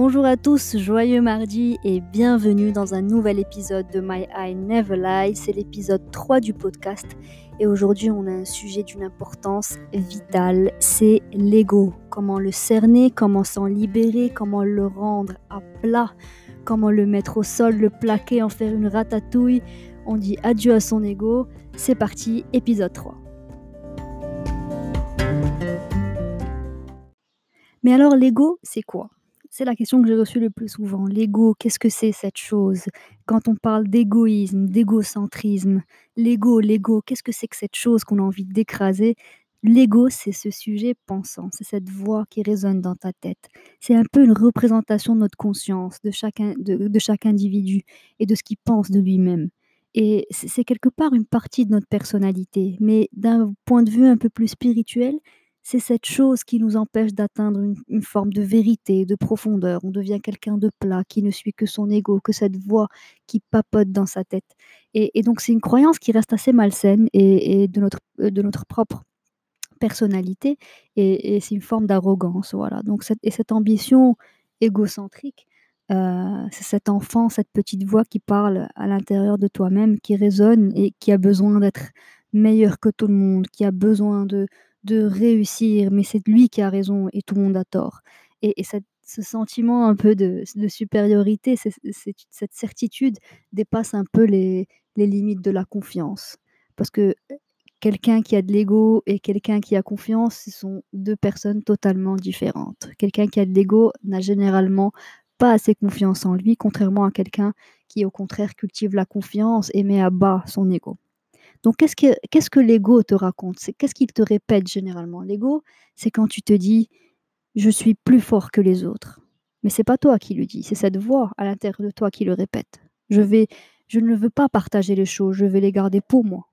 Bonjour à tous, joyeux mardi et bienvenue dans un nouvel épisode de My Eye Never Lie. C'est l'épisode 3 du podcast et aujourd'hui on a un sujet d'une importance vitale, c'est l'ego. Comment le cerner, comment s'en libérer, comment le rendre à plat, comment le mettre au sol, le plaquer, en faire une ratatouille. On dit adieu à son ego. C'est parti, épisode 3. Mais alors l'ego, c'est quoi? C'est la question que j'ai reçue le plus souvent. L'ego, qu'est-ce que c'est cette chose? Quand on parle d'égoïsme, d'égocentrisme, l'ego, l'ego, qu'est-ce que c'est que cette chose qu'on a envie d'écraser? L'ego, c'est ce sujet pensant, c'est cette voix qui résonne dans ta tête. C'est un peu une représentation de notre conscience, de chaque, de, de chaque individu et de ce qu'il pense de lui-même. Et c'est quelque part une partie de notre personnalité. Mais d'un point de vue un peu plus spirituel, c'est cette chose qui nous empêche d'atteindre une, forme de vérité, de profondeur. On devient quelqu'un de plat, qui ne suit que son ego, que cette voix qui papote dans sa tête. Et, donc c'est une croyance qui reste assez malsaine et, de, notre, euh, de notre propre personnalité, et, c'est une forme d'arrogance. Voilà. Donc cette, et cette ambition égocentrique, euh, c'est cet enfant, cette petite voix qui parle à l'intérieur de toi-même, qui résonne et qui a besoin d'être meilleur que tout le monde, qui a besoin de, de réussir, mais c'est lui qui a raison et tout le monde a tort. Et, ce sentiment un peu de, supériorité, cette certitude dépasse un peu les, limites de la confiance. Parce que quelqu'un qui a de l'ego et quelqu'un qui a confiance, ce sont deux personnes totalement différentes. Quelqu'un qui a de l'ego n'a généralement pas assez confiance en lui, contrairement à quelqu'un qui, au contraire, cultive la confiance et met à bas son ego. Donc, qu'est-ce que, l'ego te raconte? C'est, Qu'est-ce qu'il te répète généralement? L'ego, c'est quand tu te dis je suis plus fort que les autres. Mais c'est pas toi qui le dis, c'est cette voix à l'intérieur de toi qui le répète. Je vais, je ne veux pas partager les choses, je vais les garder pour moi.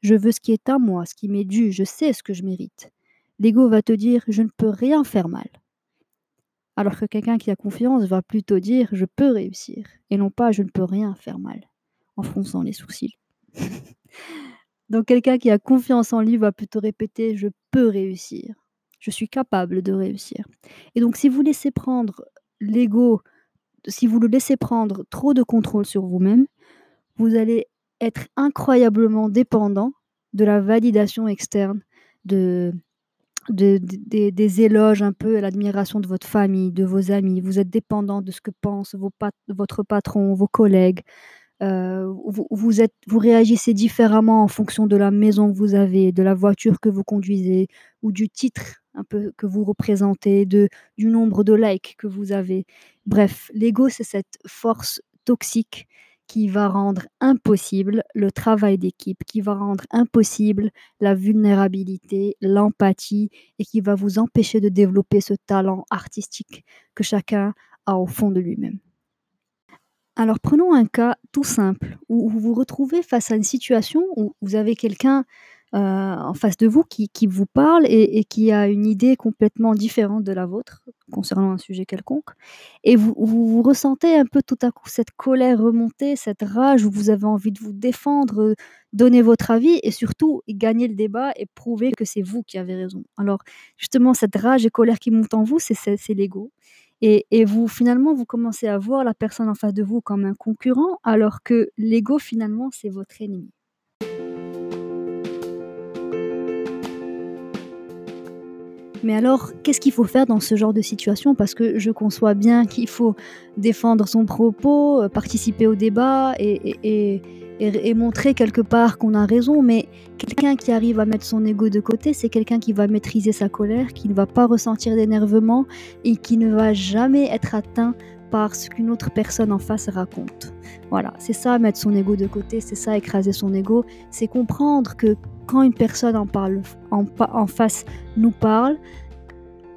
Je veux ce qui est à moi, ce qui m'est dû, je sais ce que je mérite. L'ego va te dire je ne peux rien faire mal. Alors que quelqu'un qui a confiance va plutôt dire je peux réussir et non pas je ne peux rien faire mal en fronçant les sourcils. Donc quelqu'un qui a confiance en lui va plutôt répéter je peux réussir. Je suis capable de réussir. Et donc si vous laissez prendre l'ego, si vous le laissez prendre trop de contrôle sur vous-même, vous allez être incroyablement dépendant de la validation externe, de, des éloges un peu, l'admiration de votre famille, de vos amis. Vous êtes dépendant de ce que pensent vos votre patron, vos collègues, euh, vous, réagissez différemment en fonction de la maison que vous avez, de la voiture que vous conduisez, ou du titre que vous représentez, du nombre de likes que vous avez. Bref, l'ego, c'est cette force toxique qui va rendre impossible le travail d'équipe, qui va rendre impossible la vulnérabilité, l'empathie, et qui va vous empêcher de développer ce talent artistique que chacun a au fond de lui-même. Alors prenons un cas tout simple, où vous vous retrouvez face à une situation où vous avez quelqu'un, euh, en face de vous qui qui vous parle et qui a une idée complètement différente de la vôtre, concernant un sujet quelconque et vous vous ressentez un peu tout à coup cette colère remonter, cette rage où vous avez envie de vous défendre, donner votre avis et surtout gagner le débat et prouver que c'est vous qui avez raison. Alors justement cette rage et colère qui monte en vous, c'est l'ego et, vous, finalement, vous commencez à voir la personne en face de vous comme un concurrent, alors que l'ego, finalement, c'est votre ennemi. Mais alors, qu'est-ce qu'il faut faire dans ce genre de situation? Parce que je conçois bien qu'il faut défendre son propos, euh, participer au débat et, et, montrer quelque part qu'on a raison, mais quelqu'un qui arrive à mettre son ego de côté, c'est quelqu'un qui va maîtriser sa colère, qui ne va pas ressentir d'énervement et qui ne va jamais être atteint par ce qu'une autre personne en face raconte. Voilà, c'est ça mettre son ego de côté, c'est ça écraser son ego, c'est comprendre que quand une personne en, parle, en face nous parle,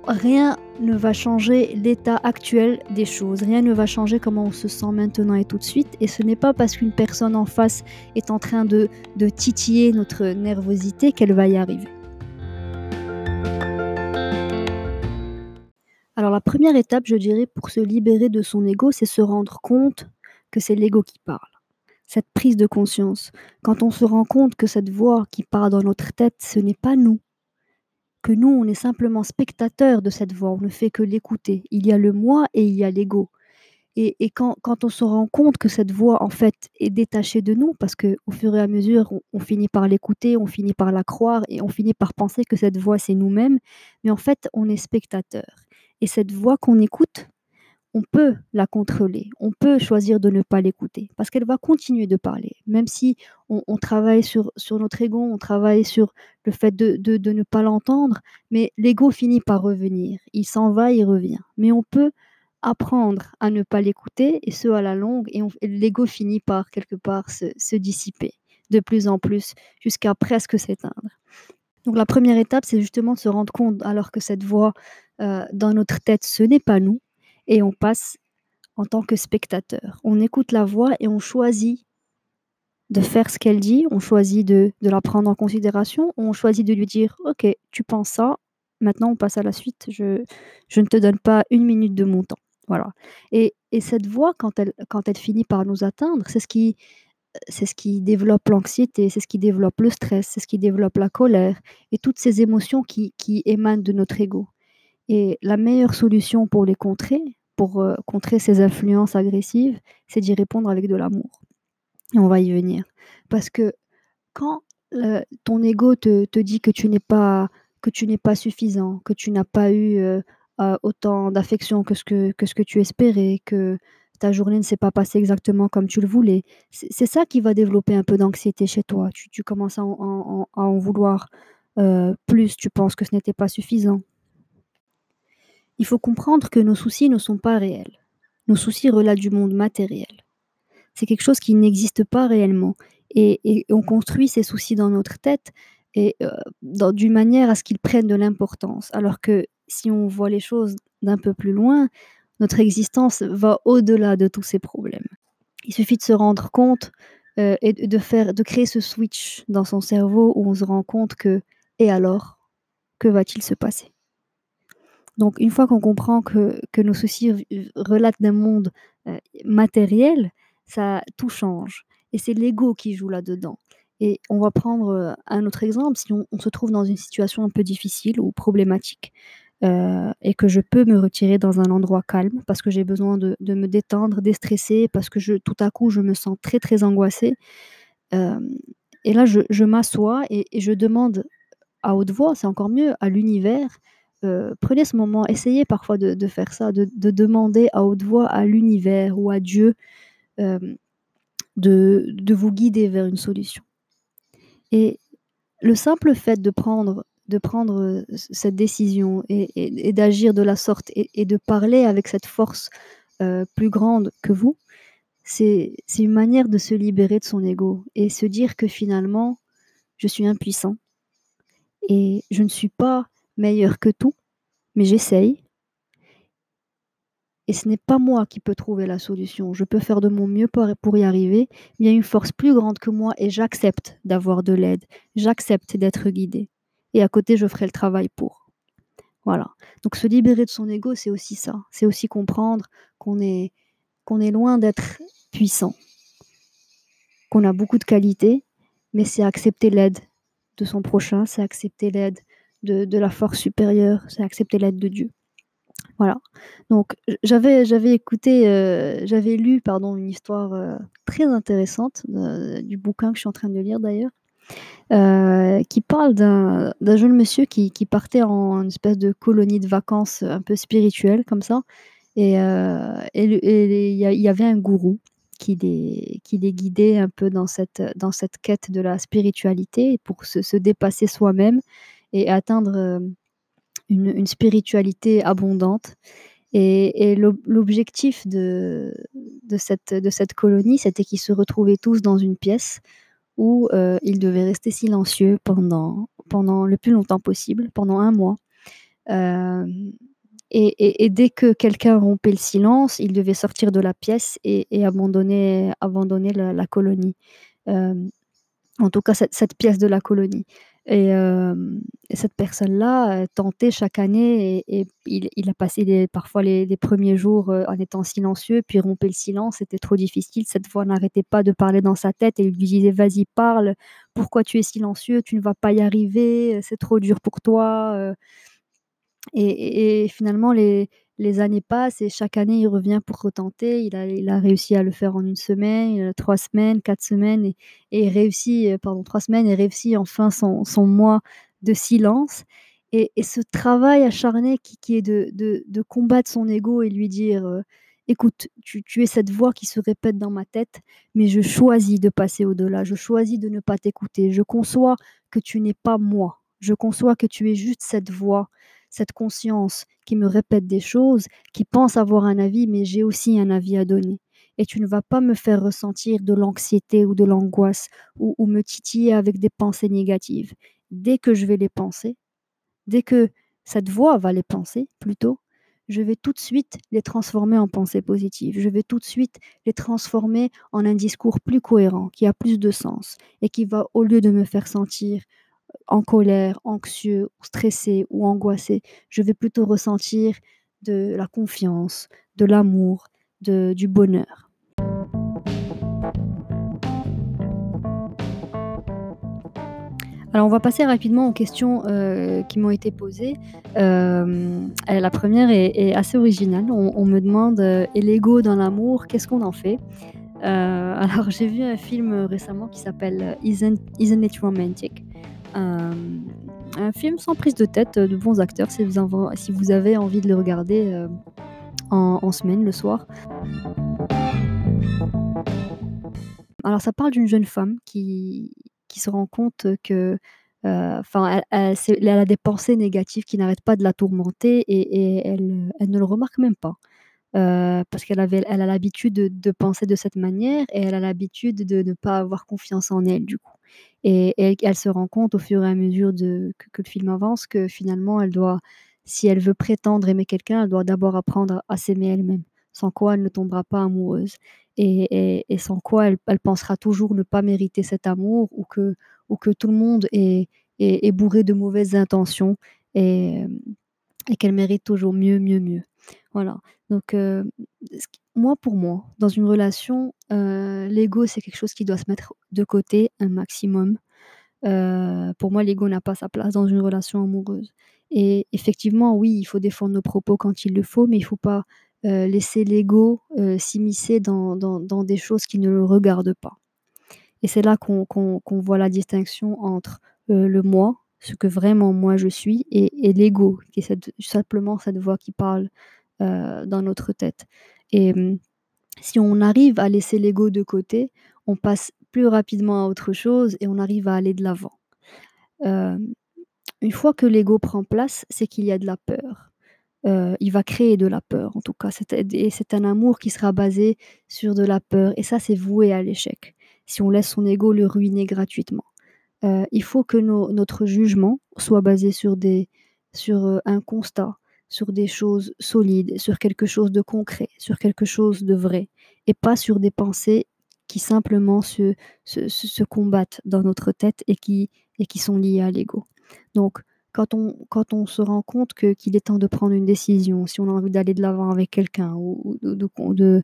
rien ne va changer l'état actuel des choses, rien ne va changer comment on se sent maintenant et tout de suite, et ce n'est pas parce qu'une personne en face est en train de, de titiller notre nervosité qu'elle va y arriver. Alors la première étape, je dirais, pour se libérer de son ego, c'est se rendre compte que c'est l'ego qui parle. Cette prise de conscience. Quand on se rend compte que cette voix qui parle dans notre tête, ce n'est pas nous, que nous, on est simplement spectateurs de cette voix, on ne fait que l'écouter. Il y a le moi et il y a l'ego. Et, et quand, quand, on se rend compte que cette voix, en fait, est détachée de nous, parce qu'au fur et à mesure, on, on finit par l'écouter, on finit par la croire, et on finit par penser que cette voix, c'est nous-mêmes, mais en fait, on est spectateur. Et cette voix qu'on écoute, on peut la contrôler, on peut choisir de ne pas l'écouter, parce qu'elle va continuer de parler, même si on, travaille sur, sur, notre ego, on travaille sur le fait de, de, de ne pas l'entendre, mais l'ego finit par revenir, il s'en va, il revient. Mais on peut apprendre à ne pas l'écouter, et ce à la longue, et, l'ego finit par quelque part se, se dissiper de plus en plus, jusqu'à presque s'éteindre. Donc la première étape, c'est justement de se rendre compte, alors que cette voix euh, dans notre tête, ce n'est pas nous, et on passe en tant que spectateur. On écoute la voix et on choisit de faire ce qu'elle dit, on choisit de, la prendre en considération, on choisit de lui dire Ok, tu penses ça, maintenant on passe à la suite, je, je ne te donne pas une minute de mon temps. Voilà. Et, et cette voix, quand elle, quand elle finit par nous atteindre, c'est ce qui, c'est ce qui développe l'anxiété, c'est ce qui développe le stress, c'est ce qui développe la colère et toutes ces émotions qui, qui émanent de notre ego. Et la meilleure solution pour les contrer, pour euh, contrer ces influences agressives, c'est d'y répondre avec de l'amour. Et on va y venir. Parce que quand euh, ton ego te, te, dit que tu n'es pas que tu n'es pas suffisant, que tu n'as pas eu euh, autant d'affection que ce que, que ce que tu espérais, que ta journée ne s'est pas passée exactement comme tu le voulais, c'est ça qui va développer un peu d'anxiété chez toi. Tu, commences à en, en, à en vouloir plus, tu penses que ce n'était pas suffisant. Il faut comprendre que nos soucis ne sont pas réels. Nos soucis relatent du monde matériel. C'est quelque chose qui n'existe pas réellement. Et, on construit ces soucis dans notre tête et euh, d'une manière à ce qu'ils prennent de l'importance. Alors que si on voit les choses d'un peu plus loin, notre existence va au-delà de tous ces problèmes. Il suffit de se rendre compte euh, et de faire, de créer ce switch dans son cerveau où on se rend compte que et alors, que va-t-il se passer? Donc, une fois qu'on comprend que, que, nos soucis relatent d'un monde euh, matériel, ça tout change. Et c'est l'ego qui joue là-dedans. Et on va prendre euh, un autre exemple. Si on, se trouve dans une situation un peu difficile ou problématique euh, et que je peux me retirer dans un endroit calme parce que j'ai besoin de, de, me détendre, déstresser, parce que je, tout à coup je me sens très très angoissée. Et là, je, je m'assois et je demande à haute voix, c'est encore mieux, à l'univers euh, prenez ce moment, essayez parfois de, faire ça, de, de, demander à haute voix à l'univers ou à Dieu euh, de, vous guider vers une solution. Et le simple fait de prendre, de prendre cette décision et, d'agir de la sorte et, de parler avec cette force euh, plus grande que vous, c'est une manière de se libérer de son ego et se dire que finalement, je suis impuissant et je ne suis pas meilleur que tout, mais j'essaye. Et ce n'est pas moi qui peux trouver la solution. Je peux faire de mon mieux pour y arriver. Mais il y a une force plus grande que moi et j'accepte d'avoir de l'aide. J'accepte d'être guidée. Et à côté, je ferai le travail pour. Voilà. Donc se libérer de son ego, c'est aussi ça. C'est aussi comprendre qu'on est, qu'on est loin d'être puissant. Qu'on a beaucoup de qualités, mais c'est accepter l'aide de son prochain, c'est accepter l'aide de, la force supérieure, c'est accepter l'aide de Dieu. Voilà. Donc j'avais j'avais écouté, euh, j'avais lu pardon une histoire euh, très intéressante euh, du bouquin que je suis en train de lire d'ailleurs, qui parle d'un jeune monsieur qui, partait en une espèce de colonie de vacances un peu spirituelle comme ça, et il y, avait un gourou qui les, qui les guidait un peu dans cette dans cette quête de la spiritualité pour se dépasser soi-même et atteindre une, une spiritualité abondante. Et, l'objectif de, cette, colonie, c'était qu'ils se retrouvaient tous dans une pièce où euh, ils devaient rester silencieux pendant, le plus longtemps possible, pendant un mois. Euh, et, dès que quelqu'un rompait le silence, il devait sortir de la pièce et, abandonner, la, colonie. Euh, en tout cas, cette, pièce de la colonie. Et hem et cette personne-là, heu, tentait chaque année et il a passé parfois les 1 jours, heu, en étant silencieux, puis rompait le silence, c'était trop difficile. Cette voix n'arrêtait pas de parler dans sa tête et il lui disait: «Vas-y parle, pourquoi tu es silencieux? Tu ne vas pas y arriver, c'est trop dur pour toi, heu» et et et finalement les les années passent et chaque année il revient pour retenter. Il a il a réussi à le faire en 1 semaine, 3 semaines, 4 semaines et et réussit, heu, pardon 3 semaines et réussit enfin son son mois de silence et ce travail acharné qui qui est de de combattre son ego et lui dire, heu: «Écoute, tu tu es cette voix qui se répète dans ma tête, mais je choisis de passer au-delà, je choisis de ne pas t'écouter. Je conçois que tu n'es pas moi. Je conçois que tu es juste cette voix, cette conscience qui me répète des choses, qui pense avoir un avis, mais j'ai aussi un avis à donner et tu ne vas pas me faire ressentir de l'anxiété ou de l'angoisse ou me titiller avec des pensées négatives. Dès que je vais les penser, dès que cette voix va les penser plutôt, je vais tout de suite les transformer en pensées positives. Je vais tout de suite les transformer en un discours plus cohérent, qui a plus de sens et qui va, au lieu de me faire sentir, en colère, anxieux, stressé ou angoissé, je vais plutôt ressentir de la confiance, de l'amour, du bonheur. Alors on va passer rapidement aux questions, heu, qui m'ont été posées. Et la 1re est assez originale. On me demande, heu: «Et l'ego dans l'amour, qu'est-ce qu'on en fait?» heu, alors j'ai vu un film, récemment qui s'appelle Isn't Isn't It Romantic? Un film sans prise de tête, de bons acteurs si vous avez envie de le regarder, heu, en semaine, le soir. Alors ça parle d'une jeune femme qui se rend compte que, heu, enfin elle a des pensées négatives qui n'arrêtent pas de la tourmenter et elle, ne le remarque même pas. Parce qu'elle a l'habitude de de penser de cette manière et elle a l'habitude de ne pas avoir confiance en elle du coup et elle se rend compte au fur et à mesure que le film avance que finalement elle doit si elle veut prétendre aimer quelqu'un, elle doit d'abord apprendre à s'aimer elle-même. Sans quoi elle ne tombera pas amoureuse et sans quoi elle pensera toujours ne pas mériter cet amour ou que ou que tout le monde est bourré de mauvaises intentions et qu'elle mérite toujours mieux, mieux, mieux. Voilà, donc qui moi pour moi, dans une relation, heu, l'ego c'est quelque chose qui doit se mettre de côté un maximum. Heu, pour moi l'ego n'a pas sa place dans une relation amoureuse. Et effectivement oui, il faut défendre nos propos quand il le faut, mais il faut pas, laisser l'ego, s'immiscer dans dans des choses qui ne le regardent pas. Et c'est là qu'on voit la distinction entre, le moi, ce que vraiment moi je suis et l'ego qui est simplement cette voix qui parle, heu, dans notre tête et mmh, si on arrive à laisser l'ego de côté, on passe plus rapidement à autre chose et on arrive à aller de l'avant. Hem, une fois que l'ego prend place, c'est qu'il y a de la peur. Heu, il va créer de la peur en tout cas, et c'est un amour qui sera basé sur de la peur et ça c'est voué à l'échec, si on laisse son ego le ruiner gratuitement. Heu, il faut que notre jugement soit basé sur heu, un constat, sur des choses solides, sur quelque chose de concret, sur quelque chose de vrai et pas sur des pensées qui simplement se combattent dans notre tête et qui sont liées à l'ego. Donc quand on se rend compte qu'il est temps de prendre une décision, si on a envie d'aller de l'avant avec quelqu'un ou de prendre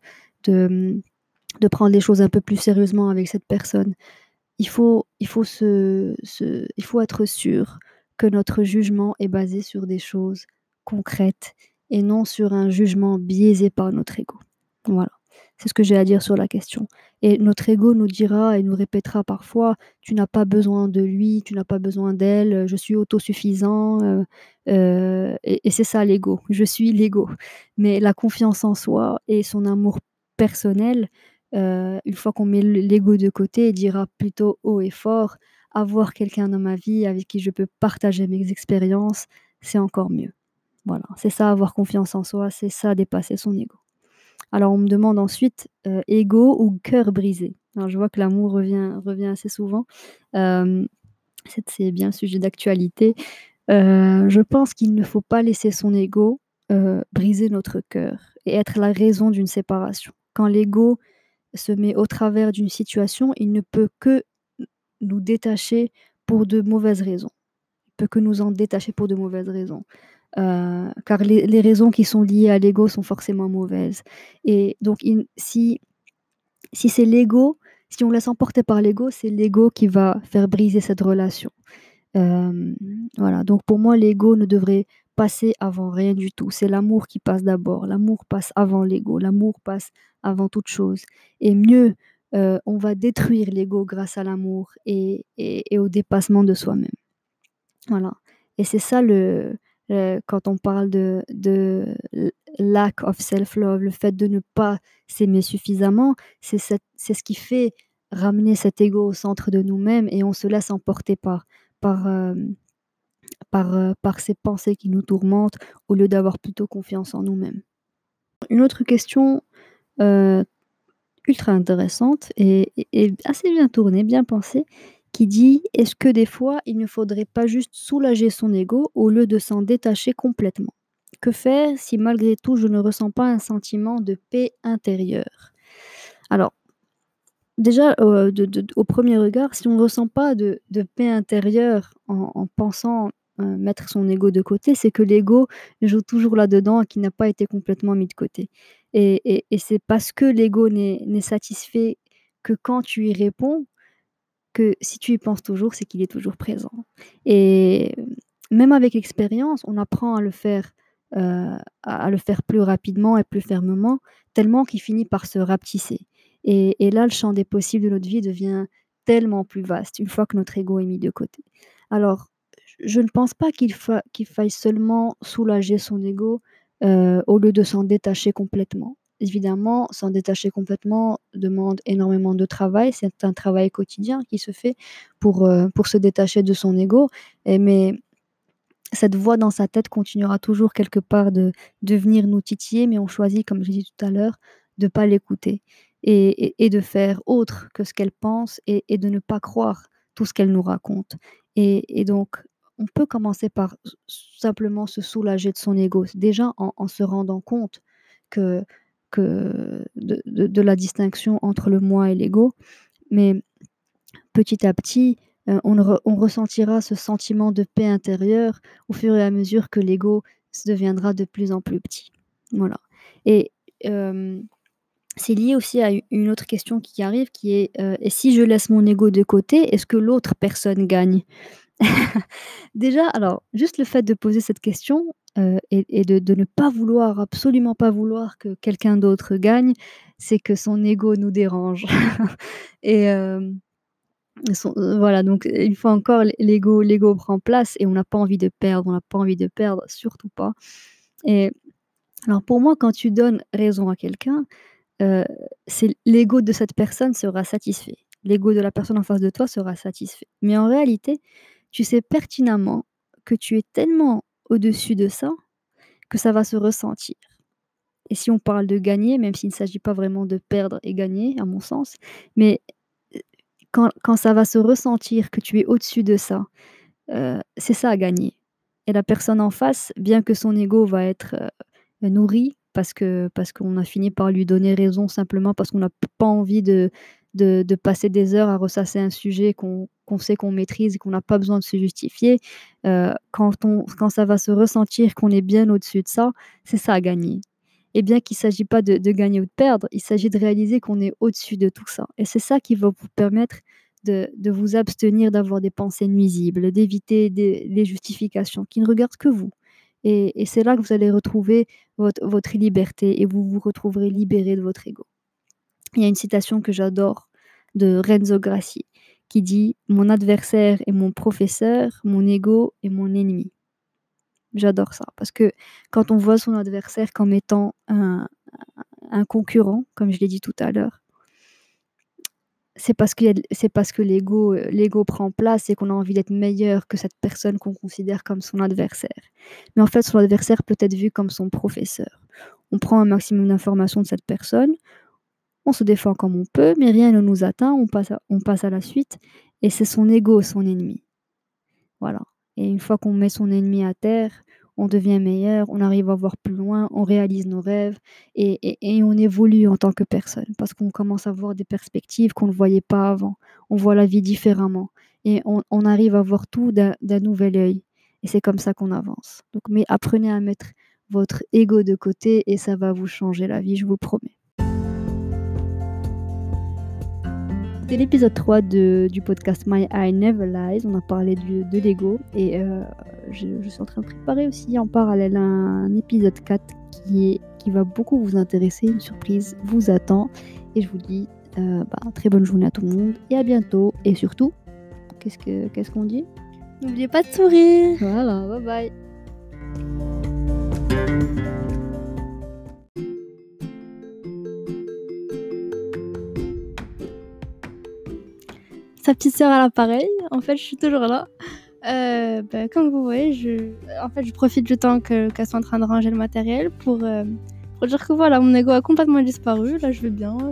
les choses un peu plus sérieusement avec cette personne, il faut il faut se il faut être sûr que notre jugement est basé sur des choses concrètes et non sur un jugement biaisé par notre ego. Voilà, c'est ce que j'ai à dire sur la question et notre ego nous dira et nous répétera parfois: «Tu n'as pas besoin de lui, tu n'as pas besoin d'elle, je suis autosuffisant», heu heu et et c'est ça l'ego, je suis l'ego. Mais la confiance en soi et son amour personnel, heu, une fois qu'on met l'ego de côté, il dira plutôt haut et fort: «Avoir quelqu'un dans ma vie avec qui je peux partager mes expériences, c'est encore mieux». Voilà, c'est ça avoir confiance en soi, c'est ça dépasser son ego. Alors on me demande ensuite, heu, ego ou cœur brisé? Alors je vois que l'amour revient revient assez souvent. Hem, c'est bien sujet d'actualité. Je pense qu'il ne faut pas laisser son ego, briser notre cœur et être la raison d'une séparation. Quand l'ego se met au travers d'une situation, il ne peut que nous détacher pour de mauvaises raisons. Il peut que nous en détacher pour de mauvaises raisons. Euh, car les, raisons qui sont liées à l'ego sont forcément mauvaises. Et donc, si, si c'est l'ego, si on laisse emporter par l'ego, c'est l'ego qui va faire briser cette relation. Euh, voilà, donc pour moi, l'ego ne devrait avant rien du tout. C'est l'amour qui passe d'abord. L'amour passe avant l'ego. L'amour passe avant toute chose. Et mieux, euh, on va détruire l'ego grâce à l'amour et, et, au dépassement de soi-même. Voilà. Et c'est ça le, le, quand on parle de, de lack of self-love, le fait de ne pas s'aimer suffisamment, c'est ce qui fait ramener cet ego au centre de nous-mêmes et on se laisse emporter par, par, euh, par, euh, par ces pensées qui nous tourmentent au lieu d'avoir plutôt confiance en nous-mêmes. Une autre question euh, ultra intéressante et, assez bien tournée, bien pensée, qui dit est-ce que des fois il ne faudrait pas juste soulager son ego au lieu de s'en détacher complètement? Que faire si malgré tout je ne ressens pas un sentiment de paix intérieure? Alors, déjà, euh, au premier regard, si on ne ressent pas de, paix intérieure en pensant euh, mettre son ego de côté, c'est que l'ego joue toujours là-dedans et qui n'a pas été complètement mis de côté. Et, c'est parce que l'ego n'est satisfait que quand tu y réponds, que si tu y penses toujours, c'est qu'il est toujours présent. Et même avec l'expérience, on apprend à le faire, euh, à le faire plus rapidement et plus fermement, tellement qu'il finit par se rapetisser. Et, et, là, le champ des possibles de notre vie devient tellement plus vaste une fois que notre ego est mis de côté. Alors, je ne pense pas qu'il fa qu'il faille seulement soulager son ego euh, au lieu de s'en détacher complètement. Évidemment, s'en détacher complètement demande énormément de travail. C'est un travail quotidien qui se fait pour, euh, pour se détacher de son ego. Mais cette voix dans sa tête continuera toujours quelque part de, de venir nous titiller, mais on choisit, comme je dit tout à l'heure, de ne pas l'écouter et, et, de faire autre que ce qu'elle pense et, de ne pas croire tout ce qu'elle nous raconte. Et, donc, on peut commencer par simplement se soulager de son ego, déjà en, se rendant compte que de, la distinction entre le moi et l'ego. Mais petit à petit, euh, on, re, on, ressentira ce sentiment de paix intérieure au fur et à mesure que l'ego deviendra de plus en plus petit. Voilà. Et c'est lié aussi à une autre question qui arrive, qui est euh, et si je laisse mon ego de côté, est-ce que l'autre personne gagne? Déjà, alors, juste le fait de poser cette question, euh, et, de, ne pas vouloir, absolument pas vouloir que quelqu'un d'autre gagne, c'est que son ego nous dérange. et euh, euh, voilà, donc une fois encore, l'ego, l'ego prend place et on n'a pas envie de perdre, on n'a pas envie de perdre, surtout pas. Et alors pour moi, quand tu donnes raison à quelqu'un, c'est l'ego de cette personne sera satisfait. L'ego de la personne en face de toi sera satisfait. Mais en réalité, tu sais pertinemment que tu es tellement au-dessus de ça que ça va se ressentir. Et si on parle de gagner, même s'il ne s'agit pas vraiment de perdre et gagner, à mon sens, mais euh, quand, ça va se ressentir que tu es au-dessus de ça, euh, c'est ça à gagner. Et la personne en face, bien que son ego va être euh, nourri parce parce qu'on a fini par lui donner raison simplement parce qu'on n'a pas envie de, de, passer des heures à ressasser un sujet qu'on qu sait qu'on maîtrise et qu'on n'a pas besoin de se justifier, euh, quand, on, quand ça va se ressentir qu'on est bien au-dessus de ça, c'est ça à gagner. Et bien qu'il ne s'agit pas de, de, gagner ou de perdre, il s'agit de réaliser qu'on est au-dessus de tout ça. Et c'est ça qui va vous permettre de, de vous abstenir d'avoir des pensées nuisibles, d'éviter les justifications qui ne regardent que vous. Et, et c'est là que vous allez retrouver votre, votre liberté et vous vous retrouverez libéré de votre ego. Il y a une citation que j'adore de Renzo Grassi qui dit Mon adversaire est mon professeur, mon ego est mon ennemi. J'adore ça parce que quand on voit son adversaire comme étant un, concurrent, comme je l'ai dit tout à l'heure, c'est parce que, l'ego prend place et qu'on a envie d'être meilleur que cette personne qu'on considère comme son adversaire. Mais en fait, son adversaire peut être vu comme son professeur. On prend un maximum d'informations de cette personne, on se défend comme on peut, mais rien ne nous atteint, on passe à, on passe à la suite, et c'est son ego, son ennemi. Voilà. Et une fois qu'on met son ennemi à terre, on devient meilleur, on arrive à voir plus loin, on réalise nos rêves et, on évolue en tant que personne parce qu'on commence à voir des perspectives qu'on ne voyait pas avant. On voit la vie différemment. et on, arrive à voir tout d'un nouvel œil. Et c'est comme ça qu'on avance. Mais apprenez à mettre votre ego de côté et ça va vous changer la vie, je vous promets. C'était l'épisode 3 de, du podcast My Eye Never Lies. On a parlé du- de l'ego et euh, je, je suis en train de préparer aussi en parallèle un, épisode 4 qui, est, qui va beaucoup vous intéresser. Une surprise vous attend. Et je vous dis euh, bah, très bonne journée à tout le monde et à bientôt. Et surtout, qu'est-ce que qu'est-ce qu'on dit? N'oubliez pas de sourire. Voilà, bye bye. Sa petite sœur à l'appareil. En fait, je suis toujours là. Euh, bah, comme vous voyez, je, en fait, je profite du temps que- qu'elle soit en train de ranger le matériel pour, euh, pour dire que voilà, mon ego a complètement disparu. Là, je vais bien.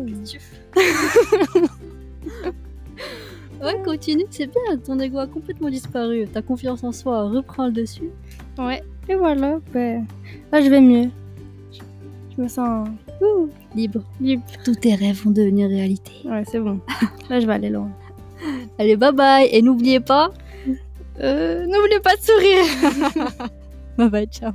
Ouais, continue, c'est bien. Ton ego a complètement disparu. Ta confiance en soi reprend le dessus. Ouais. Et voilà. bah, là, je vais mieux. Je, je me sens ouh, Libre. libre. Tous tes rêves vont devenir réalité. Ouais, c'est bon. là, je vais aller loin. Allez, bye bye. Et n'oubliez pas. Euh, N'oubliez pas de sourire. Bye bye, ciao.